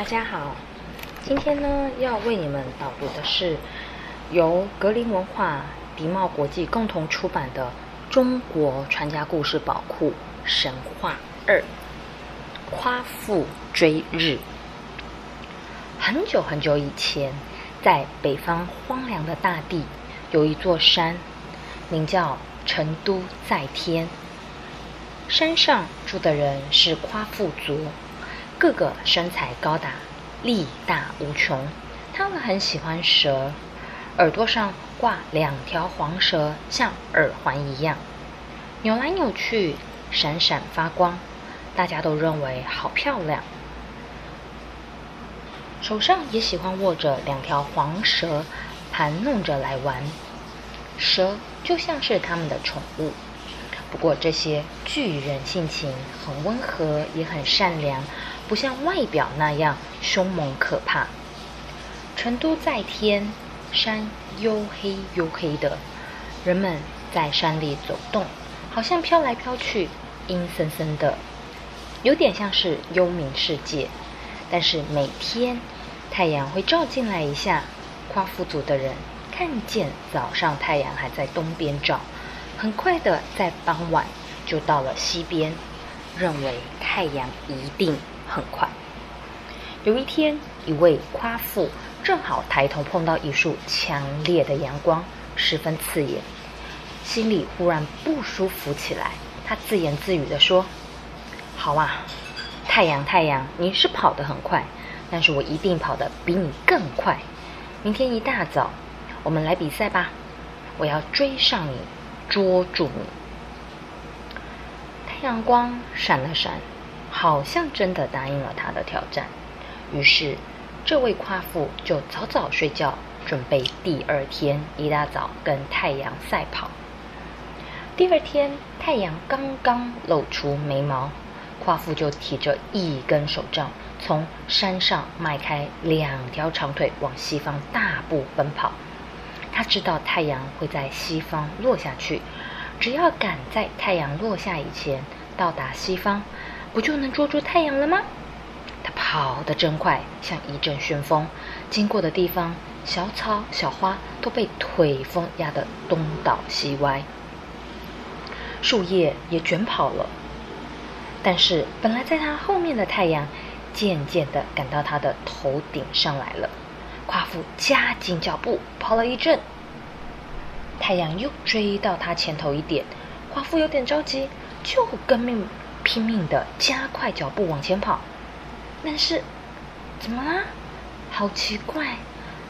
大家好，今天呢要为你们导读的是由格林文化、迪茂国际共同出版的《中国传家故事宝库神话二：夸父追日》。很久很久以前，在北方荒凉的大地，有一座山，名叫成都在天。山上住的人是夸父族。个个身材高大，力大无穷。他们很喜欢蛇，耳朵上挂两条黄蛇，像耳环一样，扭来扭去，闪闪发光，大家都认为好漂亮。手上也喜欢握着两条黄蛇，盘弄着来玩。蛇就像是他们的宠物。不过这些巨人性情很温和，也很善良。不像外表那样凶猛可怕。成都在天，山黝黑黝黑的，人们在山里走动，好像飘来飘去，阴森森的，有点像是幽冥世界。但是每天太阳会照进来一下，夸父族的人看见早上太阳还在东边照，很快的在傍晚就到了西边，认为太阳一定。很快，有一天，一位夸父正好抬头碰到一束强烈的阳光，十分刺眼，心里忽然不舒服起来。他自言自语地说：“好啊，太阳，太阳，你是跑得很快，但是我一定跑得比你更快。明天一大早，我们来比赛吧！我要追上你，捉住你。”太阳光闪了闪。好像真的答应了他的挑战，于是这位夸父就早早睡觉，准备第二天一大早跟太阳赛跑。第二天太阳刚刚露出眉毛，夸父就提着一根手杖，从山上迈开两条长腿往西方大步奔跑。他知道太阳会在西方落下去，只要赶在太阳落下以前到达西方。不就能捉住太阳了吗？他跑得真快，像一阵旋风，经过的地方，小草小花都被腿风压得东倒西歪，树叶也卷跑了。但是本来在他后面的太阳，渐渐地赶到他的头顶上来了。夸父加紧脚步跑了一阵，太阳又追到他前头一点，夸父有点着急，就跟命。拼命的加快脚步往前跑，但是怎么啦？好奇怪，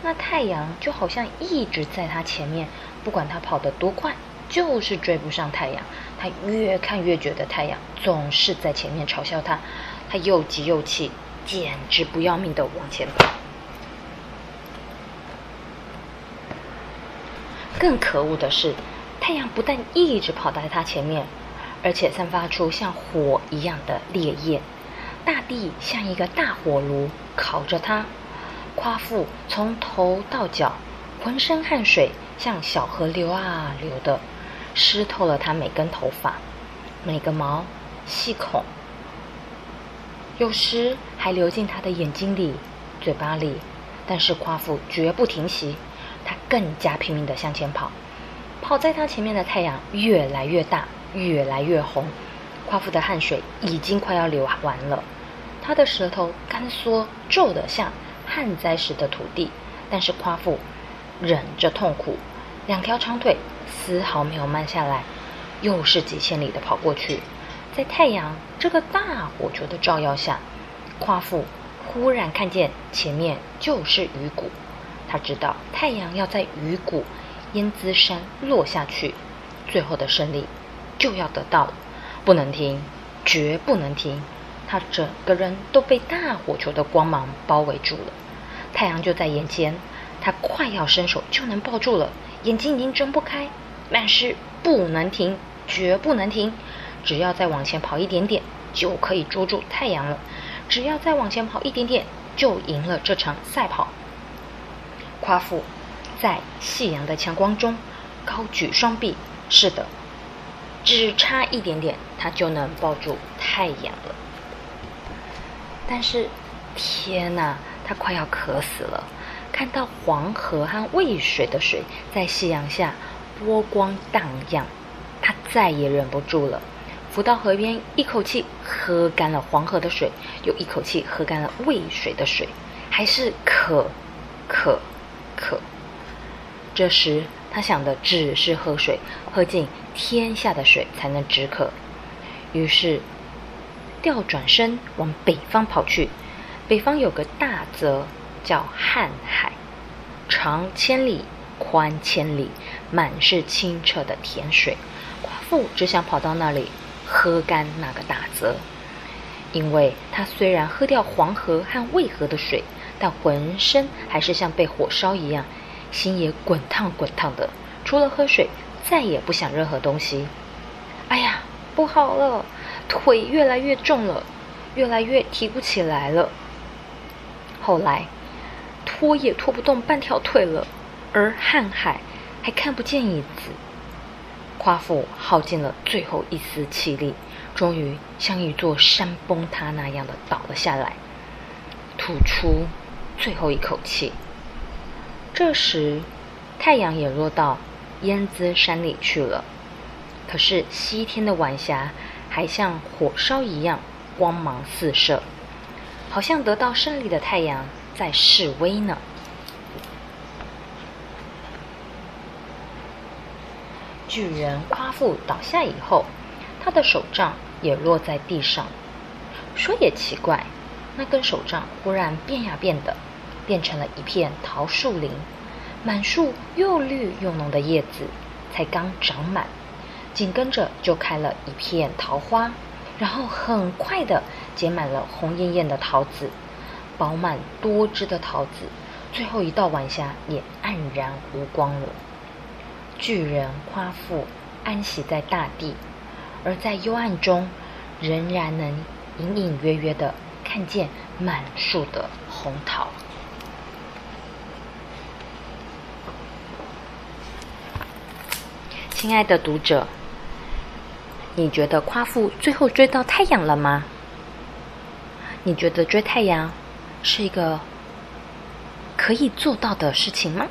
那太阳就好像一直在他前面，不管他跑得多快，就是追不上太阳。他越看越觉得太阳总是在前面嘲笑他，他又急又气，简直不要命的往前跑。更可恶的是，太阳不但一直跑在他前面。而且散发出像火一样的烈焰，大地像一个大火炉烤着他。夸父从头到脚浑身汗水像小河流啊流的，湿透了他每根头发、每个毛细孔，有时还流进他的眼睛里、嘴巴里。但是夸父绝不停息，他更加拼命地向前跑。跑在他前面的太阳越来越大。越来越红，夸父的汗水已经快要流完了，他的舌头干缩皱得像旱灾时的土地。但是夸父忍着痛苦，两条长腿丝毫没有慢下来，又是几千里的跑过去。在太阳这个大火球的照耀下，夸父忽然看见前面就是鱼骨，他知道太阳要在鱼骨燕姿山落下去，最后的胜利。就要得到了，不能停，绝不能停！他整个人都被大火球的光芒包围住了，太阳就在眼前，他快要伸手就能抱住了，眼睛已经睁不开，但是不能停，绝不能停！只要再往前跑一点点，就可以捉住太阳了；只要再往前跑一点点，就赢了这场赛跑。夸父在夕阳的强光中高举双臂，是的。只差一点点，他就能抱住太阳了。但是天哪，他快要渴死了。看到黄河和渭水的水在夕阳下波光荡漾，他再也忍不住了，浮到河边，一口气喝干了黄河的水，又一口气喝干了渭水的水，还是渴，渴，渴。这时他想的只是喝水，喝尽天下的水才能止渴。于是调转身往北方跑去。北方有个大泽。叫瀚海，长千里，宽千里，满是清澈的甜水。夸父只想跑到那里喝干那个大泽，因为他虽然喝掉黄河和渭河的水，但浑身还是像被火烧一样，心也滚烫滚烫的。除了喝水，再也不想任何东西。哎呀，不好了，腿越来越重了，越来越提不起来了。后来。拖也拖不动半条腿了，而瀚海还看不见影子。夸父耗尽了最后一丝气力，终于像一座山崩塌那样的倒了下来，吐出最后一口气。这时，太阳也落到燕姿山里去了。可是西天的晚霞还像火烧一样光芒四射，好像得到胜利的太阳。在示威呢。巨人夸父倒下以后，他的手杖也落在地上。说也奇怪，那根手杖忽然变呀变的，变成了一片桃树林，满树又绿又浓的叶子才刚长满，紧跟着就开了一片桃花，然后很快的结满了红艳艳的桃子。饱满多汁的桃子，最后一道晚霞也黯然无光了。巨人夸父安息在大地，而在幽暗中，仍然能隐隐约约的看见满树的红桃。亲爱的读者，你觉得夸父最后追到太阳了吗？你觉得追太阳？是一个可以做到的事情吗？